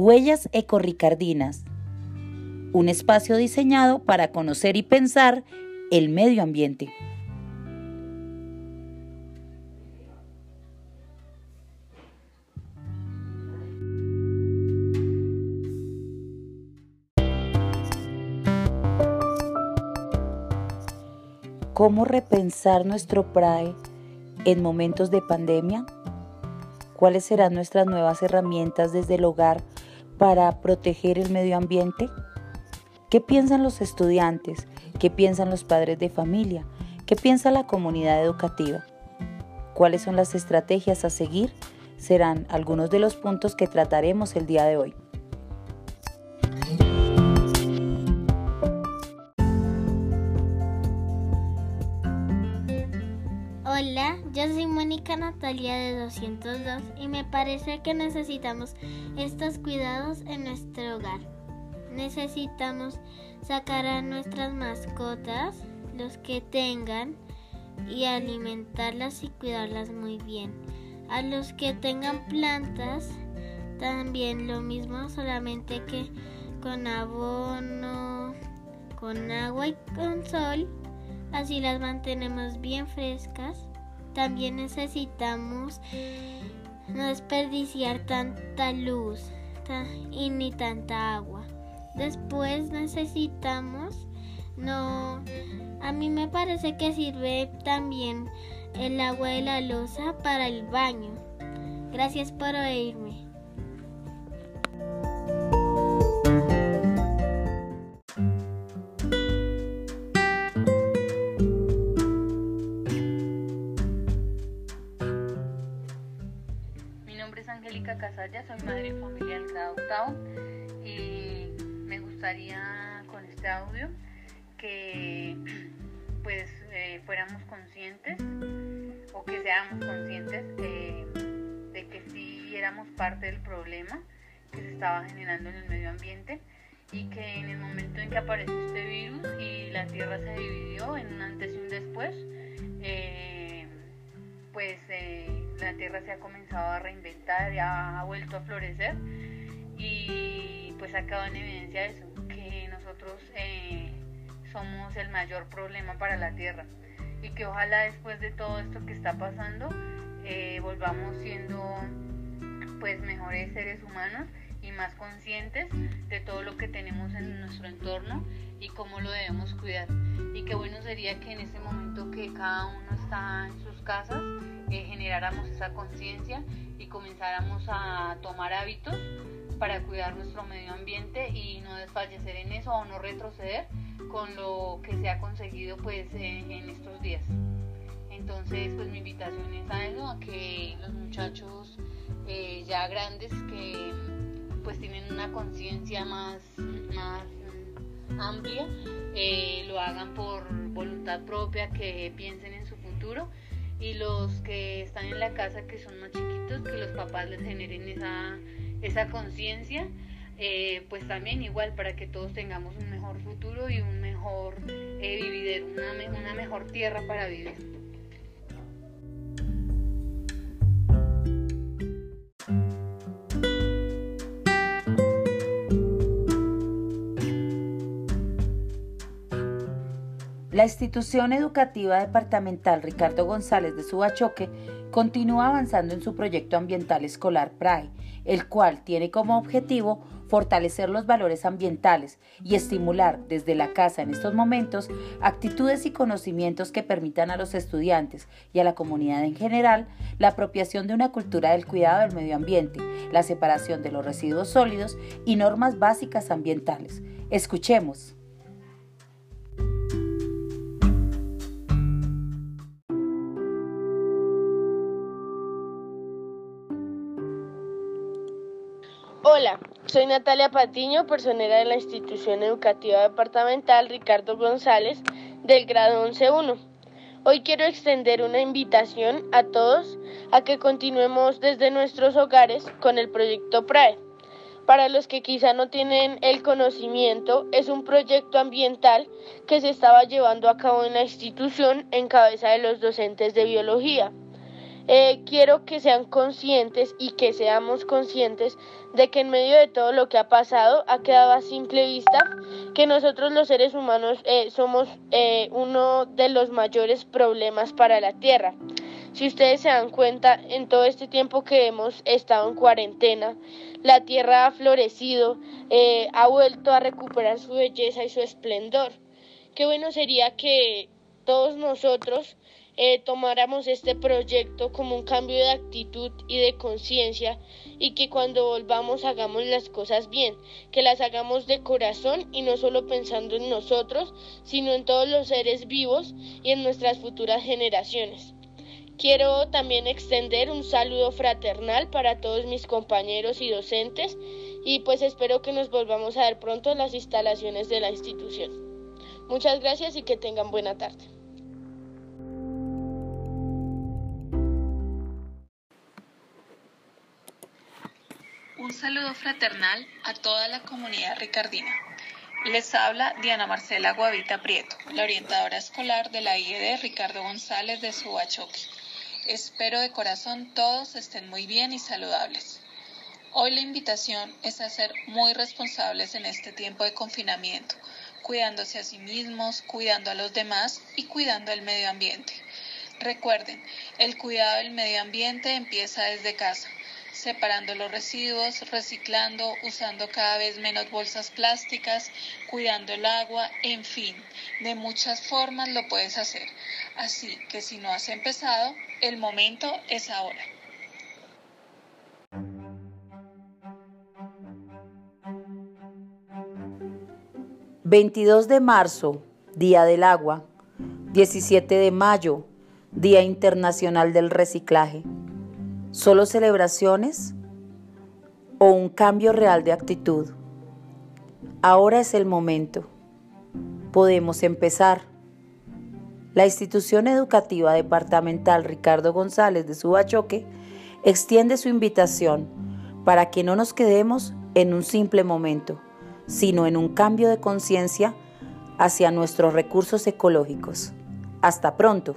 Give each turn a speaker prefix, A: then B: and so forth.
A: Huellas Ecorricardinas, un espacio diseñado para conocer y pensar el medio ambiente. ¿Cómo repensar nuestro PRAE en momentos de pandemia? ¿Cuáles serán nuestras nuevas herramientas desde el hogar para proteger el medio ambiente? ¿Qué piensan los estudiantes? ¿Qué piensan los padres de familia? ¿Qué piensa la comunidad educativa? ¿Cuáles son las estrategias a seguir? Serán algunos de los puntos que trataremos el día de hoy.
B: Yo soy Mónica Natalia de 202 y me parece que necesitamos estos cuidados en nuestro hogar. Necesitamos sacar a nuestras mascotas, los que tengan, y alimentarlas y cuidarlas muy bien. A los que tengan plantas, también lo mismo, solamente que con abono, con agua y con sol. Así las mantenemos bien frescas también necesitamos no desperdiciar tanta luz y ni tanta agua. Después necesitamos no a mí me parece que sirve también el agua de la losa para el baño. Gracias por oírme.
C: Madre familiar grado octavo y me gustaría con este audio que pues eh, fuéramos conscientes o que seamos conscientes eh, de que sí éramos parte del problema que se estaba generando en el medio ambiente y que en el momento en que apareció este virus y la tierra se dividió en un antes y un después, eh, pues la tierra se ha comenzado a reinventar, ha vuelto a florecer y pues ha quedado en evidencia eso, que nosotros eh, somos el mayor problema para la tierra y que ojalá después de todo esto que está pasando eh, volvamos siendo pues mejores seres humanos y más conscientes de todo lo que tenemos en nuestro entorno y cómo lo debemos cuidar. Y qué bueno sería que en ese momento que cada uno está en sus casas, generáramos esa conciencia y comenzáramos a tomar hábitos para cuidar nuestro medio ambiente y no desfallecer en eso o no retroceder con lo que se ha conseguido pues en, estos días. Entonces pues mi invitación es a eso, a que los muchachos eh, ya grandes que pues tienen una conciencia más, más amplia, eh, lo hagan por voluntad propia, que piensen en su futuro y los que están en la casa que son más chiquitos, que los papás les generen esa, esa conciencia, eh, pues también igual para que todos tengamos un mejor futuro y un mejor eh, una, una mejor tierra para vivir.
A: La institución educativa departamental Ricardo González de Subachoque continúa avanzando en su proyecto ambiental escolar PRAE, el cual tiene como objetivo fortalecer los valores ambientales y estimular desde la casa en estos momentos actitudes y conocimientos que permitan a los estudiantes y a la comunidad en general la apropiación de una cultura del cuidado del medio ambiente, la separación de los residuos sólidos y normas básicas ambientales. Escuchemos.
D: Hola, soy Natalia Patiño, personera de la institución educativa departamental Ricardo González del grado 11.1. Hoy quiero extender una invitación a todos a que continuemos desde nuestros hogares con el proyecto PRAE. Para los que quizá no tienen el conocimiento, es un proyecto ambiental que se estaba llevando a cabo en la institución en cabeza de los docentes de biología. Eh, quiero que sean conscientes y que seamos conscientes de que en medio de todo lo que ha pasado ha quedado a simple vista que nosotros los seres humanos eh, somos eh, uno de los mayores problemas para la Tierra. Si ustedes se dan cuenta, en todo este tiempo que hemos estado en cuarentena, la Tierra ha florecido, ha vuelto a recuperar su belleza y su esplendor. Qué bueno sería que todos nosotros eh, tomáramos este proyecto como un cambio de actitud y de conciencia y que cuando volvamos hagamos las cosas bien, que las hagamos de corazón y no solo pensando en nosotros, sino en todos los seres vivos y en nuestras futuras generaciones. Quiero también extender un saludo fraternal para todos mis compañeros y docentes y pues espero que nos volvamos a ver pronto en las instalaciones de la institución. Muchas gracias y que tengan buena tarde.
E: Saludo fraternal a toda la comunidad ricardina. Les habla Diana Marcela Guavita Prieto, la orientadora escolar de la IED Ricardo González de Subachoque. Espero de corazón todos estén muy bien y saludables. Hoy la invitación es a ser muy responsables en este tiempo de confinamiento, cuidándose a sí mismos, cuidando a los demás y cuidando el medio ambiente. Recuerden, el cuidado del medio ambiente empieza desde casa separando los residuos, reciclando, usando cada vez menos bolsas plásticas, cuidando el agua, en fin, de muchas formas lo puedes hacer. Así que si no has empezado, el momento es ahora.
A: ...22 de marzo, Día del Agua... ...17 de mayo, Día Internacional del Reciclaje... ¿Solo celebraciones o un cambio real de actitud? Ahora es el momento. Podemos empezar. La institución educativa departamental Ricardo González de Subachoque extiende su invitación para que no nos quedemos en un simple momento, sino en un cambio de conciencia hacia nuestros recursos ecológicos. Hasta pronto.